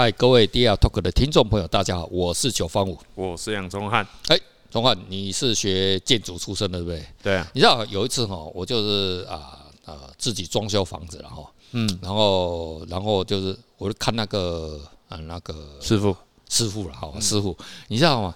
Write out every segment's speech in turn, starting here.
嗨，各位 DR Talk 的听众朋友，大家好，我是九方五，我是杨忠汉。哎，忠汉，你是学建筑出身的，对不对？对啊。你知道有一次哈，我就是啊啊自己装修房子了哈，嗯，然后然后就是我就看那个啊那个师傅师傅了哈，师傅，你知道吗？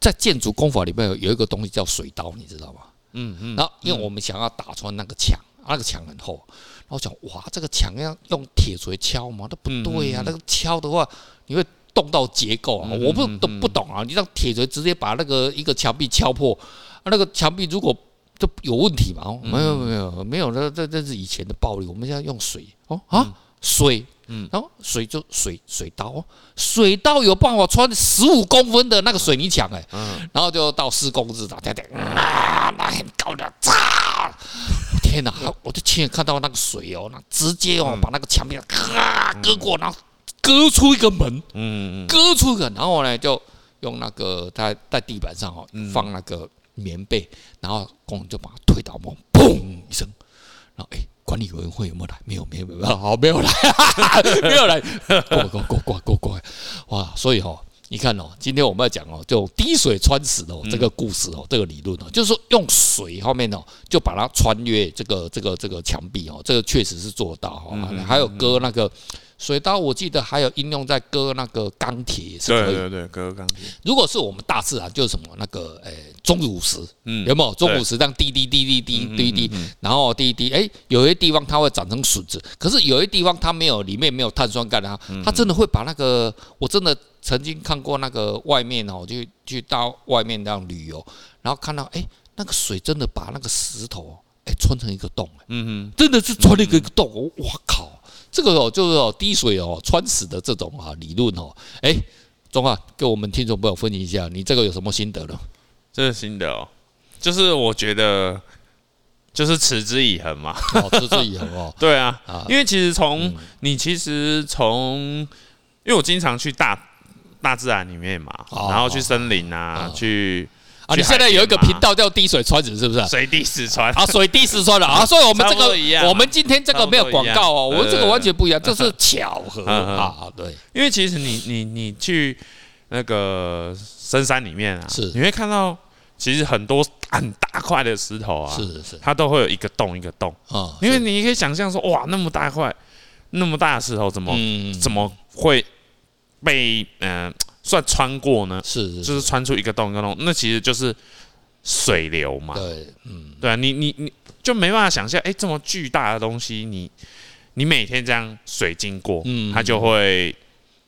在建筑工法里面有有一个东西叫水刀，你知道吗？嗯嗯。然后因为我们想要打穿那个墙。那个墙很厚，然后讲哇，这个墙要用铁锤敲吗？那不对呀、啊，那个敲的话，你会动到结构啊。我不都不懂啊，你让铁锤直接把那个一个墙壁敲破，那个墙壁如果就有问题嘛？没有没有没有，那这这是以前的暴力。我们现在用水哦啊水，嗯然后水就水水刀，水刀有办法穿十五公分的那个水泥墙哎，然后就到施工日的，对对啊，那很高的，炸！天哪！我就亲眼看到那个水哦，那直接哦把那个墙壁咔割过，然后割出一个门，嗯嗯，割出一个，然后呢就用那个在在地板上哦放那个棉被，然后工人就把它推倒门，砰一声，然后哎，管理委员会有没有来？没有，没有，没有，好，没有来，没有来，过过过过过过，哇！所以哈。你看哦，今天我们要讲哦，就滴水穿石哦，这个故事哦，这个理论哦，就是说用水后面哦，就把它穿越这个这个这个墙壁哦，这个确实是做到哈。还有割那个水刀，我记得还有应用在割那个钢铁，是可以。对对对，割钢铁。如果是我们大自然，就是什么那个诶钟乳石，嗯，有没有钟乳石这样滴滴滴滴滴滴滴，然后滴滴诶，有些地方它会长成笋子，可是有些地方它没有，里面没有碳酸钙啊，它真的会把那个我真的。曾经看过那个外面哦，就去到外面这样旅游，然后看到哎，那个水真的把那个石头哎穿成一个洞，嗯嗯，真的是穿了一个洞，我靠，这个哦就是哦滴水哦穿石的这种啊理论哦，哎，钟啊给我们听众朋友分析一下，你这个有什么心得呢？这个心得哦，就是我觉得就是持之以恒嘛，哦持之以恒哦，对啊，因为其实从你其实从，因为我经常去大。大自然里面嘛，然后去森林啊，去啊，你现在有一个频道叫滴水穿石，是不是？水滴石穿。啊，水滴石穿了啊，所以我们这个，我们今天这个没有广告哦，我们这个完全不一样，这是巧合。啊，对，因为其实你你你去那个深山里面啊，是。你会看到，其实很多很大块的石头啊，是是，它都会有一个洞一个洞。啊，因为你可以想象说，哇，那么大块，那么大的石头，怎么怎么会？被嗯、呃、算穿过呢，是，是，是，就是穿出一个洞一个洞，那其实就是水流嘛。对，嗯，对啊，你你你就没办法想象，哎、欸，这么巨大的东西，你你每天这样水经过，嗯，它就会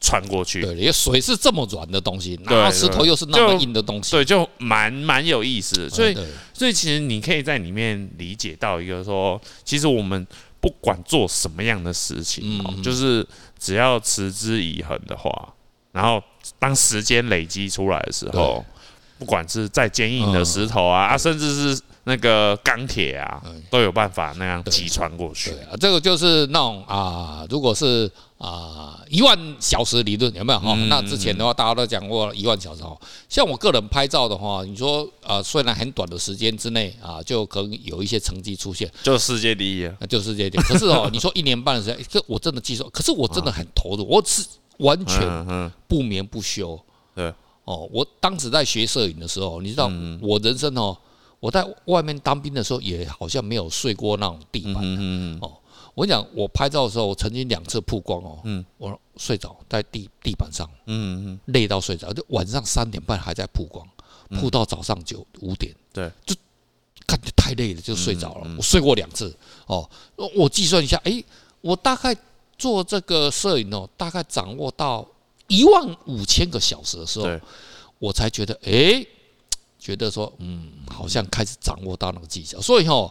穿过去。对，因为水是这么软的东西，然后石头又是那么硬的东西，对，就蛮蛮有意思的。所以，所以其实你可以在里面理解到一个说，其实我们不管做什么样的事情，嗯，就是。只要持之以恒的话，然后当时间累积出来的时候，不管是再坚硬的石头啊，啊，甚至是那个钢铁啊，都有办法那样击穿过去。对啊，这个就是那种啊，如果是啊一万小时理论有没有哈？那之前的话，大家都讲过一万小时哈。像我个人拍照的话，你说呃，虽然很短的时间之内啊，就可能有一些成绩出现，就世界第一啊，就世界第一。可是哦，你说一年半的时间，这我真的记住，可是我真的很投入，我是完全不眠不休。对哦，我当时在学摄影的时候，你知道我人生哦。我在外面当兵的时候，也好像没有睡过那种地板。哦，我跟你讲，我拍照的时候，我曾经两次曝光哦。我睡着在地地板上。嗯嗯累到睡着，就晚上三点半还在曝光，曝到早上九五点。对，就感觉太累了，就睡着了。我睡过两次。哦，我计算一下，哎，我大概做这个摄影哦，大概掌握到一万五千个小时的时候，我才觉得，哎。觉得说，嗯，好像开始掌握到那个技巧，所以哦，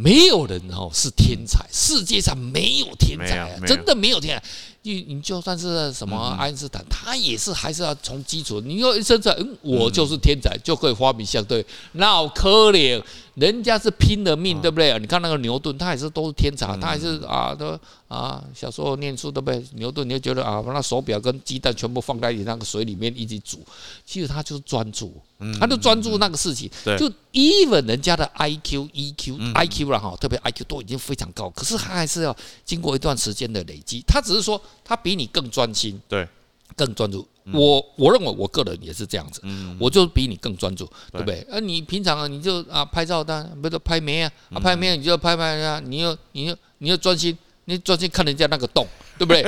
没有人哦是天才，世界上没有天才，真的没有天才。你你就算是什么爱因斯坦，他也是还是要从基础。你要一生在，嗯，我就是天才，就可以发明相对，那可怜人家是拼了命，对不对？你看那个牛顿，他也是都是天才，他也是啊都啊小时候念书，对不对？牛顿你就觉得啊，把那手表跟鸡蛋全部放在你那个水里面一起煮，其实他就是专注，他就专注那个事情。就 even 人家的 IQ、EQ、IQ 了哈，特别 IQ 都已经非常高，可是他还是要经过一段时间的累积。他只是说他比你更专心，对，更专注。我我认为我个人也是这样子，我就比你更专注，对不对？而你平常啊，你就啊拍照，但不是拍没啊？啊拍没，你就拍拍啊，你又你又你又专心，你专心看人家那个洞，对不对？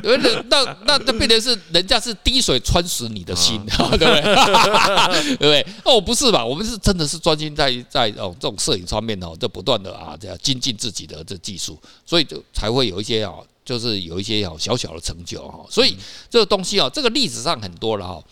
对不对？那那那变成是人家是滴水穿石你的心，对不对？对不对？哦，不是吧？我们是真的是专心在在哦这种摄影方面哦，就不断的啊这样精进自己的这技术，所以就才会有一些啊。就是有一些小小的成就哈，所以这个东西啊，这个例子上很多了哈。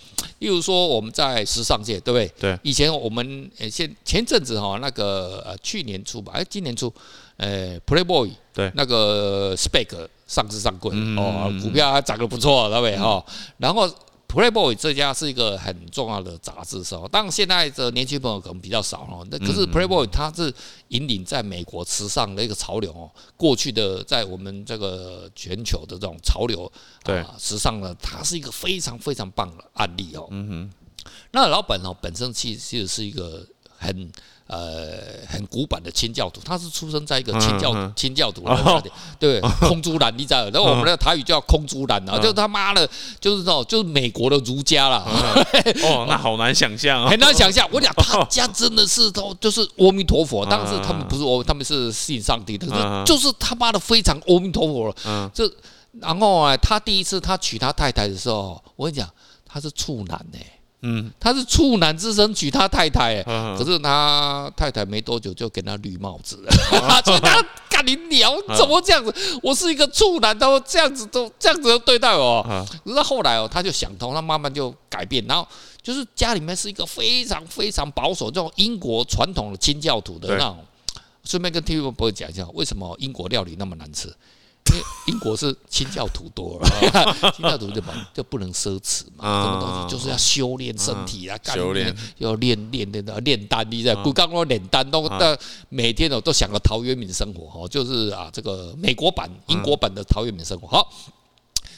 例如说我们在时尚界，对不对？对。以前我们呃，前前阵子哈，那个呃，去年初吧，哎，今年初，呃，Playboy 对，那个 Speck 上市上柜哦，股票还涨得不错，对不对哈？然后。Playboy 这家是一个很重要的杂志社，当然现在的年轻朋友可能比较少哦。那可是 Playboy 它是引领在美国时尚的一个潮流哦。过去的在我们这个全球的这种潮流啊，时尚呢，它是一个非常非常棒的案例哦。嗯哼，那老板哦本身其实是一个很。呃，很古板的清教徒，他是出生在一个清教清教徒的家庭，对，空竹兰你知道，然后我们的台语叫空竹兰啊，就他妈的，就是那种就是美国的儒家啦。哦，那好难想象啊，很难想象。我讲他家真的是都就是阿弥陀佛，但是他们不是阿，他们是信上帝的，就是他妈的非常阿弥陀佛。嗯，这然后啊，他第一次他娶他太太的时候，我跟你讲，他是处男呢。嗯，他是处男之身娶他太太，可是他太太没多久就给他绿帽子了，所以 他干你娘，怎么这样子？我是一个处男，都这样子都这样子对待我。可是后来哦，他就想通，他慢慢就改变，然后就是家里面是一个非常非常保守这种英国传统的清教徒的那种。顺便跟 TV 朋友讲一下，为什么英国料理那么难吃？因为英国是清教徒多了，清教徒就不就不能奢侈嘛，什么东西就是要修炼身体啊，修炼。要练练练的炼丹，你在古刚刚炼丹。都的每天哦都想个陶渊明生活哦，就是啊这个美国版英国版的陶渊明生活好，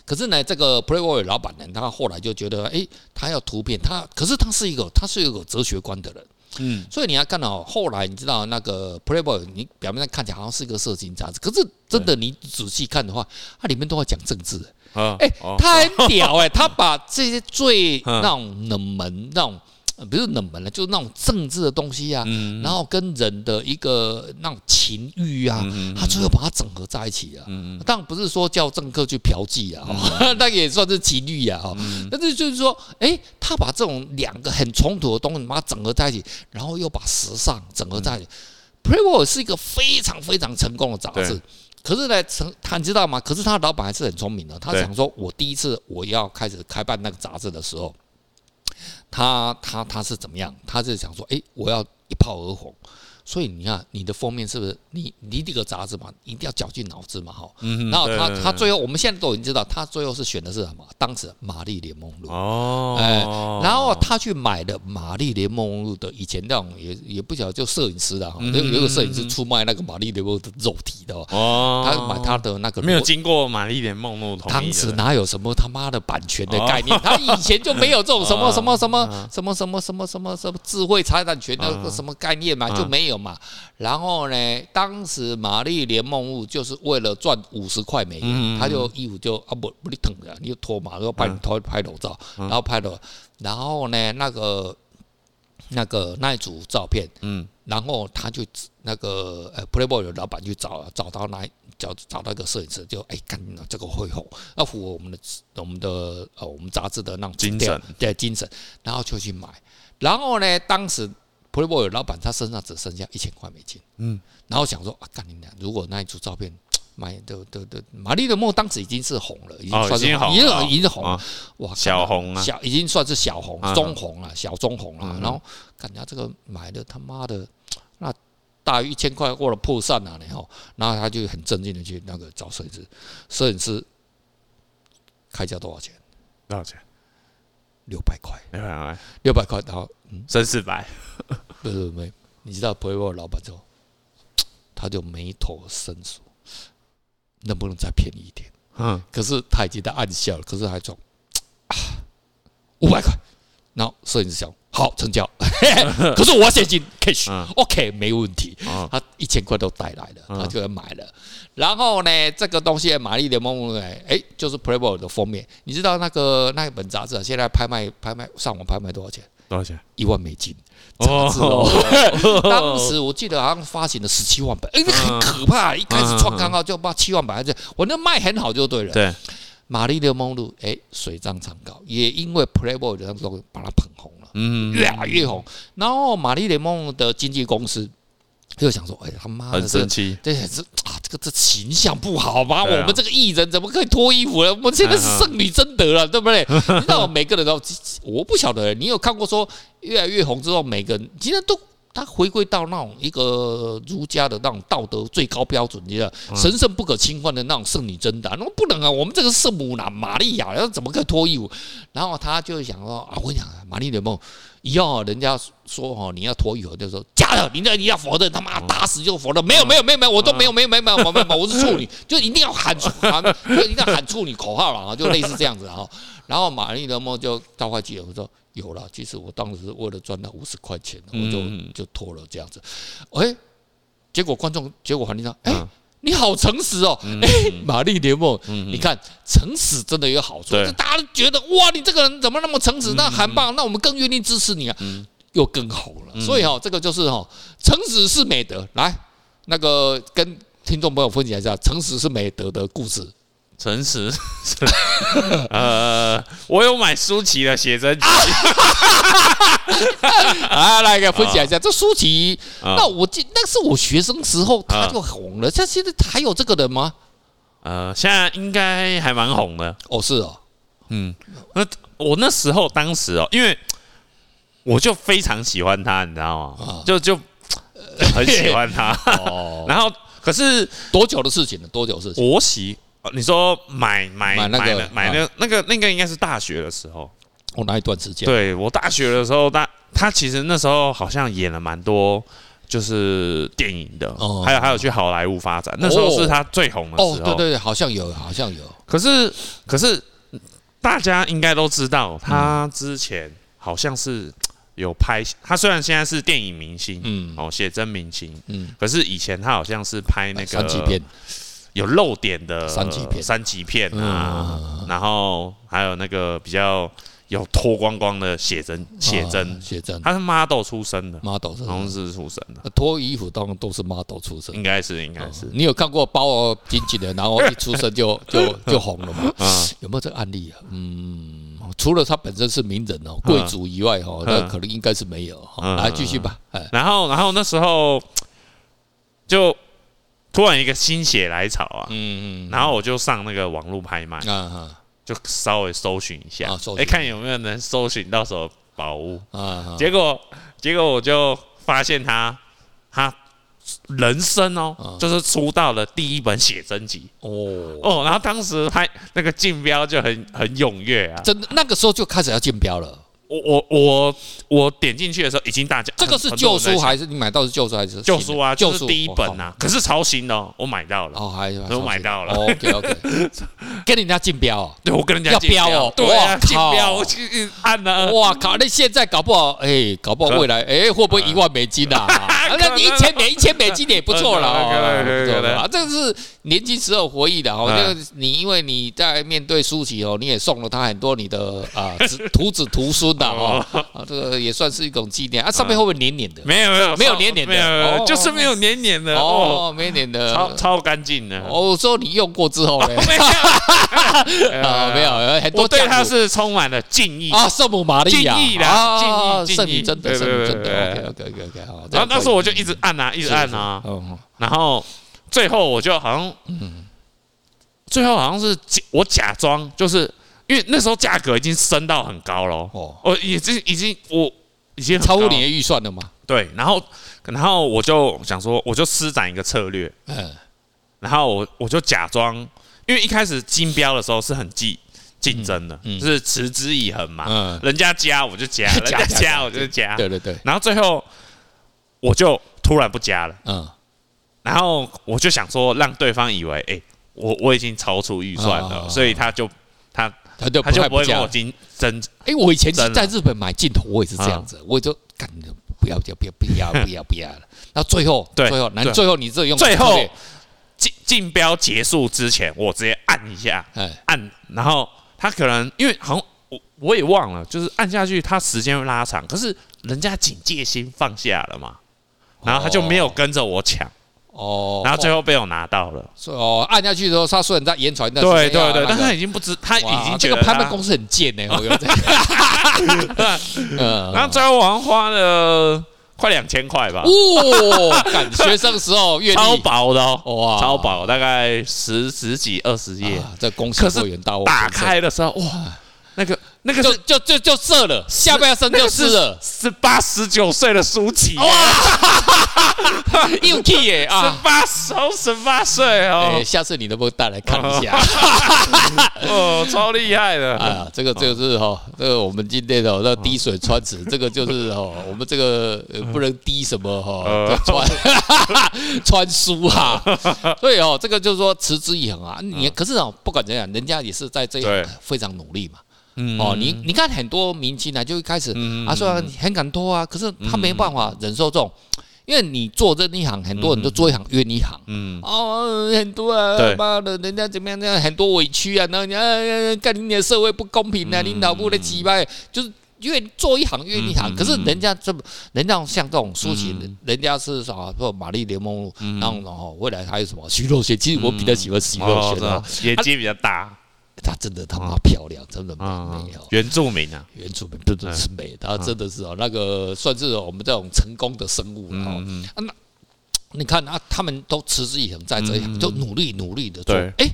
可是呢这个 Playboy 老板呢，他后来就觉得哎，他要突变，他可是他是一个他是一个哲学观的人。嗯，所以你要看到后来，你知道那个 Playboy，你表面上看起来好像是一个色情杂志，可是真的你仔细看的话，它里面都要讲政治。哎，他很屌哎，他把这些最 那种冷门那种。不是冷门了，就是那种政治的东西啊，然后跟人的一个那种情欲啊，他最后把它整合在一起啊。当然不是说叫政客去嫖妓啊，那也算是情欲啊。但是就是说，哎，他把这种两个很冲突的东西把它整合在一起，然后又把时尚整合在一起。Playboy 是一个非常非常成功的杂志，可是呢，成他你知道吗？可是他的老板还是很聪明的，他想说，我第一次我要开始开办那个杂志的时候。他他他是怎么样？他是想说，哎，我要一炮而红。所以你看，你的封面是不是你你这个杂志嘛，一定要绞尽脑汁嘛，哈。然后他他最后，我们现在都已经知道，他最后是选的是什么？当时玛丽莲梦露。哦，哎，然后他去买的玛丽莲梦露的以前那种也也不晓得就摄影师的哈，有有个摄影师出卖那个玛丽莲梦露的肉体的哦，他买他的那个没有经过玛丽莲梦露同意，当时哪有什么他妈的版权的概念？他以前就没有这种什么 什么什么什么什么什么什么什么智慧财产权的什么概念嘛，就没有。嘛，然后呢，当时玛丽莲梦露就是为了赚五十块美元，他就衣服就啊不不你疼的，你就脱嘛，然后拍拍拍裸照，然后拍了，然后呢那个那个那一组照片，嗯，然后他就那个呃 Playboy 的老板就找找到那找找到一个摄影师，就哎干这个会红，要符合我们的我们的呃我们杂志的那种精神。对精神，然后就去买，然后呢当时。Playboy 老板他身上只剩下一千块美金，嗯，然后想说啊，干你娘！如果那一组照片卖的的的，玛丽的梦当时已经是红了，已经算是已经已经红了，哇，小红啊，小已经算是小红、中红了，小中红了。然后感觉这个买的他妈的那大于一千块过了破散了，然后然后他就很镇静的去那个找摄影师，摄影师开价多少钱？多少钱？六百块，六百块，六百块，然后剩四百，不是 没。你知道 Playboy 老板之后，他就眉头深锁，能不能再便宜一点？嗯，可是他已经在暗笑了，可是还说 啊，五百块。然后摄影师想，好成交，可是我要现金 cash，OK，没问题。他一千块都带来了，他就要买了。然后呢，这个东西《玛丽莲梦露》哎，就是 Playboy 的封面。你知道那个那一本杂志现在拍卖拍卖上网拍卖多少钱？多少钱？一万美金。杂志哦，当时我记得好像发行了十七万本，哎，很可怕。一开始创刊号就报七万本，而且我那卖很好就对了。对。玛丽莲梦露，哎，水涨船高，也因为 Playboy 的时候把它捧红了，嗯，越来越红。然后玛丽莲梦露的经纪公司就想说，哎，他妈的，很生气，对，这啊，这个这形象不好吧？我们这个艺人怎么可以脱衣服了？我们现在是圣女贞德了，对不对？你知道每个人都，我不晓得，你有看过说越来越红之后，每个人其实都。他回归到那种一个儒家的那种道德最高标准，你知道，神圣不可侵犯的那种圣女贞德，那不能啊！我们这个圣母呢，玛利亚，要怎么个脱衣服？然后他就想说啊，我跟你讲，玛丽莲梦，以后人家说哦，你要脱衣服，就说假的，你那你要否认，他妈打死就否认，没有没有没有没有，我都没有没有没有没有没有，我 是处女，就一定要喊出喊，就一定要喊处女口号了啊，就类似这样子啊。然后玛丽莲梦就召唤记者说。有了，其实我当时为了赚那五十块钱，我就就脱了这样子。哎，结果观众，结果环境上，哎，你好诚实哦，哎，玛丽莲梦，你看诚实真的有好处，大家都觉得哇，你这个人怎么那么诚实？那很棒，那我们更愿意支持你啊，又更好了。所以哈，这个就是哈，诚实是美德。来，那个跟听众朋友分享一下，诚实是美德的故事。诚实，呃，我有买舒淇的写真集，啊，来给分享一下，这舒淇，那我记那是我学生时候他就红了，像现在还有这个人吗？呃，现在应该还蛮红的。哦，是哦，嗯，那我那时候当时哦，因为我就非常喜欢他，你知道吗？就就很喜欢他。哦，然后可是多久的事情了？多久的事情？我喜。你说买买买那个买那那个那个应该是大学的时候，我那一段时间，对我大学的时候，他他其实那时候好像演了蛮多就是电影的，还有还有去好莱坞发展，那时候是他最红的时候。对对对，好像有好像有。可是可是大家应该都知道，他之前好像是有拍，他虽然现在是电影明星，嗯，哦，写真明星，嗯，可是以前他好像是拍那个。有露点的三级片，三级片啊，然后还有那个比较有脱光光的写真，写真，写真，他是 model 出身的，model 是同时出身的，脱衣服当然都是 model 出身，应该是，应该是。你有看过包紧紧的，然后一出生就 就就红了吗？有没有这个案例啊？嗯，除了他本身是名人哦，贵族以外哈，那可能应该是没有。来继续吧。然后，然后那时候就。突然一个心血来潮啊，嗯嗯，然后我就上那个网络拍卖，就稍微搜寻一下，哎，看有没有人搜寻到什么宝物，啊，结果结果我就发现他他人生哦，就是出道的第一本写真集，哦。哦，然后当时拍那个竞标就很很踊跃啊，真的那个时候就开始要竞标了。我我我我点进去的时候已经大家，这个是旧书还是你买到是旧书还是旧书啊？就是第一本啊，可是超新的，我买到了哦，还是我买到了。OK OK，跟人家竞标哦，对我跟人家要标哦，对啊，竞标我去按了，哇靠！那现在搞不好哎，搞不好未来哎会不会一万美金 啊？那你一千美一千美金也不错了哦，这个是年轻时候回忆的哦。那个你因为你在面对舒淇哦，你也送了他很多你的啊 徒子徒孙的。哦，啊，这个也算是一种纪念啊。上面会不会黏黏的？没有没有没有黏黏的，就是没有黏黏的哦，没黏的，超超干净的。我，说你用过之后呢？没有，没有，很多。我对他是充满了敬意啊，圣母玛利亚，敬意的，敬意，圣女真的，圣女真的。OK OK OK，好。然后那时候我就一直按啊，一直按啊，然后最后我就好像，嗯，最后好像是我假装就是。因为那时候价格已经升到很高了哦，哦，已经已经我已经超过你的预算了嘛？对，然后然后我就想说，我就施展一个策略，嗯，然后我我就假装，因为一开始竞标的时候是很竞竞争的，就是持之以恒嘛，嗯，人家加我就加，人家加我就加，对对对，然后最后我就突然不加了，嗯，然后我就想说让对方以为，哎、欸，我我已经超出预算了，哦、所以他就他他就他就不会跟我竞争。哎，我以前在日本买镜头，我也是这样子，我就干不要不要不要不要不要不要了。那最后最后那最后你这用最后竞竞标结束之前，我直接按一下，按，然后他可能因为好像。我我也忘了，就是按下去，他时间会拉长，可是人家警戒心放下了嘛，然后他就没有跟着我抢，哦，然后最后被我拿到了。哦，按下去的时候，他虽然在延传，对对对，但他已经不知，他已经觉得这个拍卖公司很贱呢。我有这样，然后最后我花了快两千块吧。哇，学生时候月超薄的哦，哇，超薄，大概十十几二十页。这公司会员到打开的时候，哇。那个那个就就就就射了，下半身就是了，十八十九岁的舒淇哇，又 key 耶啊，十八岁十八岁哦，下次你能不能带来看一下？哦，超厉害的。啊！这个这个是哈，这个我们今天的那滴水穿石，这个就是哈，我们这个不能滴什么哈，穿 穿书哈，所以哦，这个就是说持之以恒啊。你可是哦，不管怎样，人家也是在这样非常努力嘛。嗯，哦，你你看很多明星呢，就一开始啊，虽然很敢拖啊，可是他没办法忍受这种，因为你做这一行，很多人都做一行怨一行，嗯，哦，很多啊，妈的，人家怎么样？这样很多委屈啊，然后你啊，干你的社会不公平啊，领导部的鸡巴，就是因为做一行怨一行，可是人家这么，人家像这种抒情，人家是啥？说玛丽莲梦露，然后然后未来还有什么徐若瑄？其实我比较喜欢徐若瑄啊，眼睛比较大。她真的他妈漂亮，真的美美哦。原住民啊，原住民真的是美，她真的是哦，那个算是我们这种成功的生物了哦。那你看啊，他们都持之以恒在这样，就努力努力的做。哎，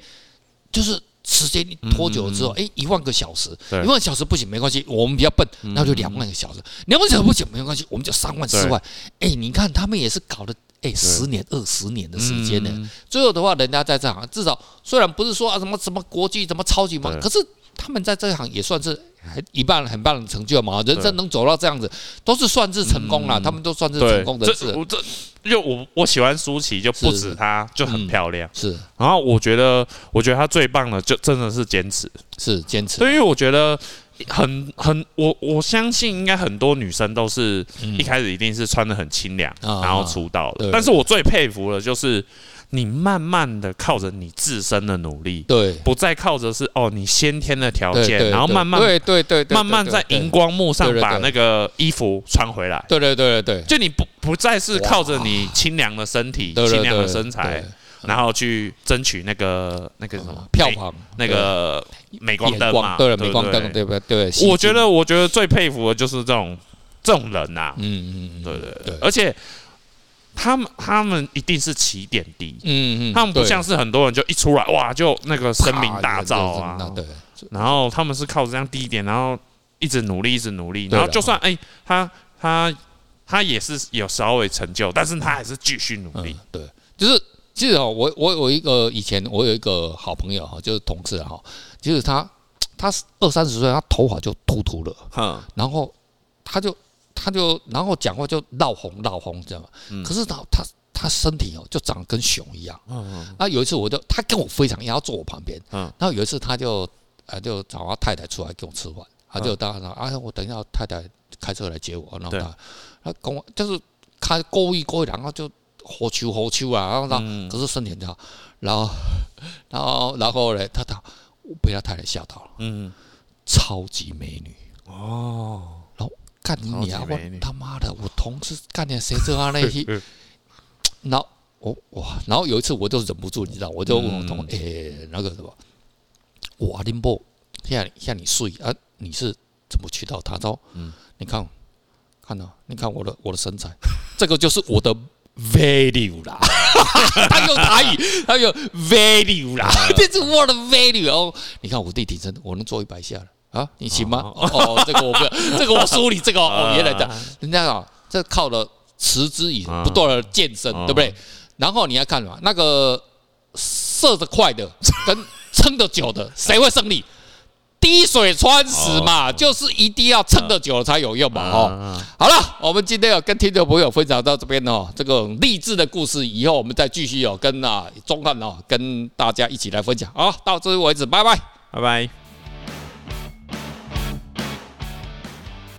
就是时间拖久了之后，哎，一万个小时，一万小时不行没关系，我们比较笨，那就两万个小时，两万小时不行没关系，我们就三万四万。哎，你看他们也是搞的。哎，十年、二十年的时间呢？最后的话，人家在这行，至少虽然不是说啊什么什么国际什么超级猛，可是他们在这行也算是很一半很棒的成就嘛。人生能走到这样子，都是算是成功了。他们都算是成功的。这我这因为我我喜欢舒淇，就不止她就很漂亮。是，然后我觉得，我觉得她最棒的就真的是坚持，是坚持。对，因为我觉得。很很，我我相信应该很多女生都是一开始一定是穿的很清凉，然后出道的。但是我最佩服的就是你慢慢的靠着你自身的努力，对，不再靠着是哦你先天的条件，然后慢慢对对对，慢慢在荧光幕上把那个衣服穿回来。对对对对，就你不不再是靠着你清凉的身体、清凉的身材。然后去争取那个那个什么票房，那个镁光灯嘛，对了，镁光灯，对不对？我觉得，我觉得最佩服的就是这种这种人呐，嗯嗯，对对对，而且他们他们一定是起点低，嗯嗯，他们不像是很多人就一出来哇就那个声名大噪啊，对，然后他们是靠着这样低点，然后一直努力，一直努力，然后就算哎他他他也是有稍微成就，但是他还是继续努力，对，就是。其实哦，我我有一个以前我有一个好朋友哈，就是同事哈，就是他他二三十岁，他头发就秃秃了，嗯，然后他就他就然后讲话就闹红闹红，知道吗？可是他他他身体哦就长得跟熊一样，嗯嗯。啊，有一次我就他跟我非常要，要坐我旁边，嗯。然后有一次他就啊就找他太太出来跟我吃饭，他就当然啊我等一下太太开车来接我，然后他他跟我就是开勾一勾一，然后就。好球好球啊，然后他可是身体很好，然后然后然后嘞，他他被他太太吓到了，嗯，超级美女。哦，然后干你娘，我他妈的，我同事干点谁这样那些，然后我哇，然后有一次我就忍不住，你知道，我就问我同事，哎，那个什么，哇，林波，像像你睡啊，你是怎么去到他？说，嗯，你看，看到，你看我的我的身材，这个就是我的。Value 啦，他用台语，他用 value 啦，这是我的 value 哦。你看我弟挺身，我能做一百下了啊？你行吗？哦，这个我不要，这个我输你。这个哦，原来的，人家啊，这靠了持之以恒不断的健身，对不对？然后你要看嘛，那个射得快的跟撑得久的，谁会胜利？滴水穿石嘛，就是一定要撑得久了才有用嘛。哦，好了，我们今天有跟听众朋友分享到这边哦，这个励志的故事，以后我们再继续有，跟啊中汉哦，跟大家一起来分享。好，到这里为止，拜拜，拜拜。